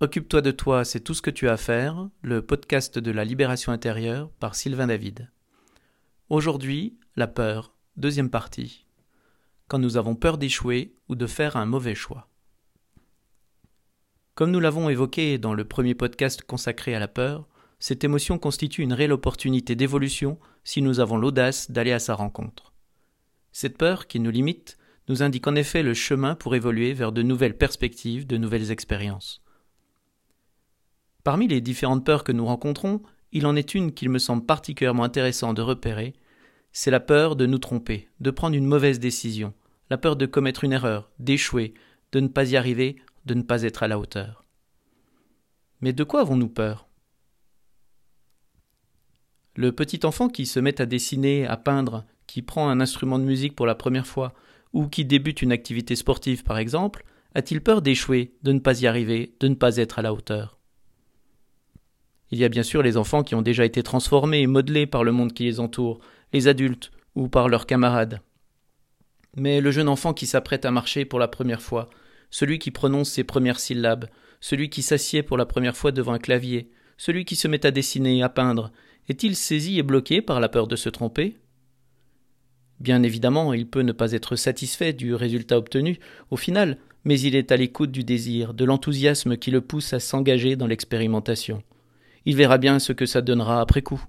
Occupe-toi de toi, c'est tout ce que tu as à faire, le podcast de la libération intérieure par Sylvain David. Aujourd'hui, la peur, deuxième partie. Quand nous avons peur d'échouer ou de faire un mauvais choix. Comme nous l'avons évoqué dans le premier podcast consacré à la peur, cette émotion constitue une réelle opportunité d'évolution si nous avons l'audace d'aller à sa rencontre. Cette peur, qui nous limite, nous indique en effet le chemin pour évoluer vers de nouvelles perspectives, de nouvelles expériences. Parmi les différentes peurs que nous rencontrons, il en est une qu'il me semble particulièrement intéressant de repérer, c'est la peur de nous tromper, de prendre une mauvaise décision, la peur de commettre une erreur, d'échouer, de ne pas y arriver, de ne pas être à la hauteur. Mais de quoi avons-nous peur? Le petit enfant qui se met à dessiner, à peindre, qui prend un instrument de musique pour la première fois, ou qui débute une activité sportive par exemple, a-t-il peur d'échouer, de ne pas y arriver, de ne pas être à la hauteur? Il y a bien sûr les enfants qui ont déjà été transformés et modelés par le monde qui les entoure, les adultes ou par leurs camarades. Mais le jeune enfant qui s'apprête à marcher pour la première fois, celui qui prononce ses premières syllabes, celui qui s'assied pour la première fois devant un clavier, celui qui se met à dessiner, à peindre, est-il saisi et bloqué par la peur de se tromper? Bien évidemment, il peut ne pas être satisfait du résultat obtenu au final, mais il est à l'écoute du désir, de l'enthousiasme qui le pousse à s'engager dans l'expérimentation il verra bien ce que ça donnera après coup.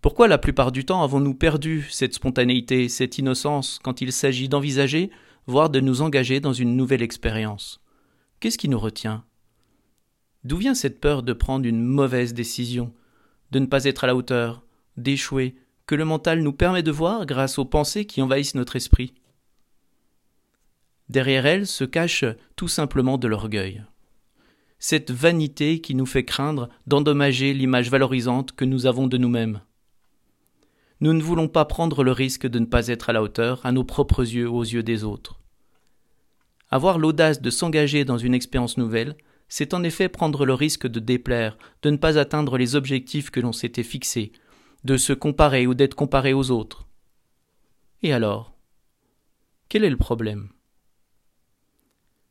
Pourquoi la plupart du temps avons-nous perdu cette spontanéité, cette innocence quand il s'agit d'envisager, voire de nous engager dans une nouvelle expérience? Qu'est-ce qui nous retient? D'où vient cette peur de prendre une mauvaise décision, de ne pas être à la hauteur, d'échouer, que le mental nous permet de voir grâce aux pensées qui envahissent notre esprit? Derrière elle se cache tout simplement de l'orgueil cette vanité qui nous fait craindre d'endommager l'image valorisante que nous avons de nous-mêmes. Nous ne voulons pas prendre le risque de ne pas être à la hauteur à nos propres yeux aux yeux des autres. Avoir l'audace de s'engager dans une expérience nouvelle, c'est en effet prendre le risque de déplaire, de ne pas atteindre les objectifs que l'on s'était fixés, de se comparer ou d'être comparé aux autres. Et alors? Quel est le problème?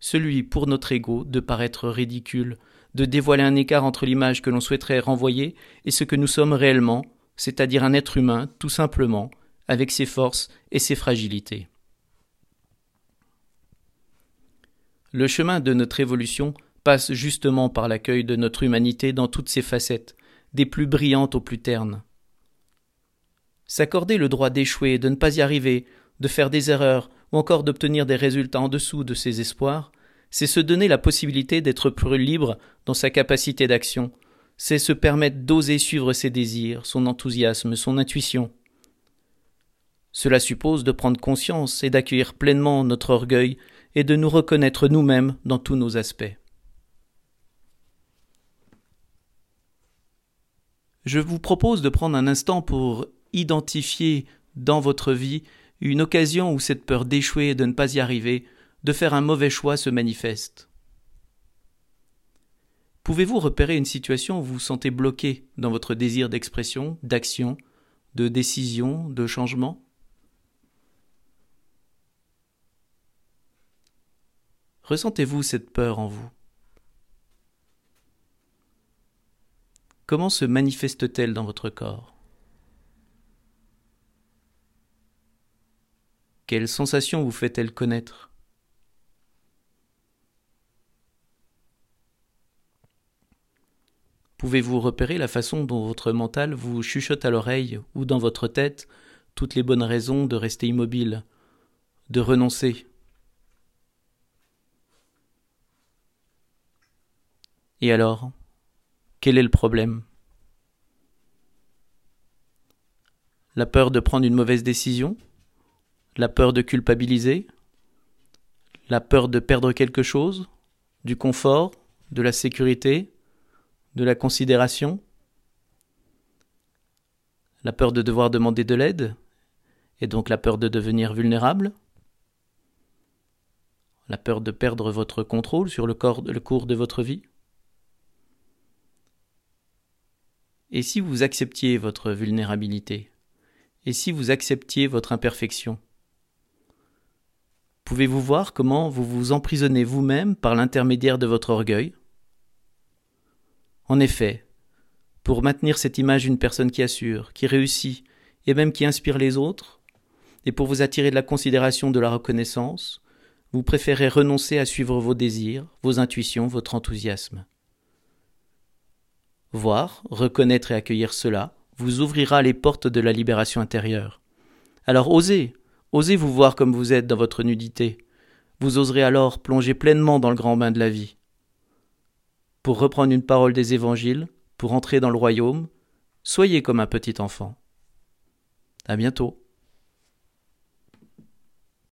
Celui pour notre ego de paraître ridicule, de dévoiler un écart entre l'image que l'on souhaiterait renvoyer et ce que nous sommes réellement, c'est-à-dire un être humain, tout simplement, avec ses forces et ses fragilités. Le chemin de notre évolution passe justement par l'accueil de notre humanité dans toutes ses facettes, des plus brillantes aux plus ternes. S'accorder le droit d'échouer, de ne pas y arriver, de faire des erreurs, ou encore d'obtenir des résultats en dessous de ses espoirs, c'est se donner la possibilité d'être plus libre dans sa capacité d'action, c'est se permettre d'oser suivre ses désirs, son enthousiasme, son intuition. Cela suppose de prendre conscience et d'accueillir pleinement notre orgueil et de nous reconnaître nous-mêmes dans tous nos aspects. Je vous propose de prendre un instant pour identifier dans votre vie une occasion où cette peur d'échouer et de ne pas y arriver, de faire un mauvais choix se manifeste. Pouvez-vous repérer une situation où vous vous sentez bloqué dans votre désir d'expression, d'action, de décision, de changement? Ressentez-vous cette peur en vous? Comment se manifeste-t-elle dans votre corps? Quelle sensation vous fait-elle connaître? Pouvez-vous repérer la façon dont votre mental vous chuchote à l'oreille ou dans votre tête toutes les bonnes raisons de rester immobile, de renoncer? Et alors, quel est le problème? La peur de prendre une mauvaise décision? La peur de culpabiliser, la peur de perdre quelque chose, du confort, de la sécurité, de la considération, la peur de devoir demander de l'aide, et donc la peur de devenir vulnérable, la peur de perdre votre contrôle sur le, cours de votre vie? Et si vous acceptiez votre vulnérabilité? Et si vous acceptiez votre imperfection? Pouvez-vous voir comment vous vous emprisonnez vous-même par l'intermédiaire de votre orgueil? En effet, pour maintenir cette image d'une personne qui assure, qui réussit, et même qui inspire les autres, et pour vous attirer de la considération, de la reconnaissance, vous préférez renoncer à suivre vos désirs, vos intuitions, votre enthousiasme. Voir, reconnaître et accueillir cela vous ouvrira les portes de la libération intérieure. Alors osez, osez vous voir comme vous êtes dans votre nudité. Vous oserez alors plonger pleinement dans le grand bain de la vie. Pour reprendre une parole des évangiles, pour entrer dans le royaume, soyez comme un petit enfant. À bientôt.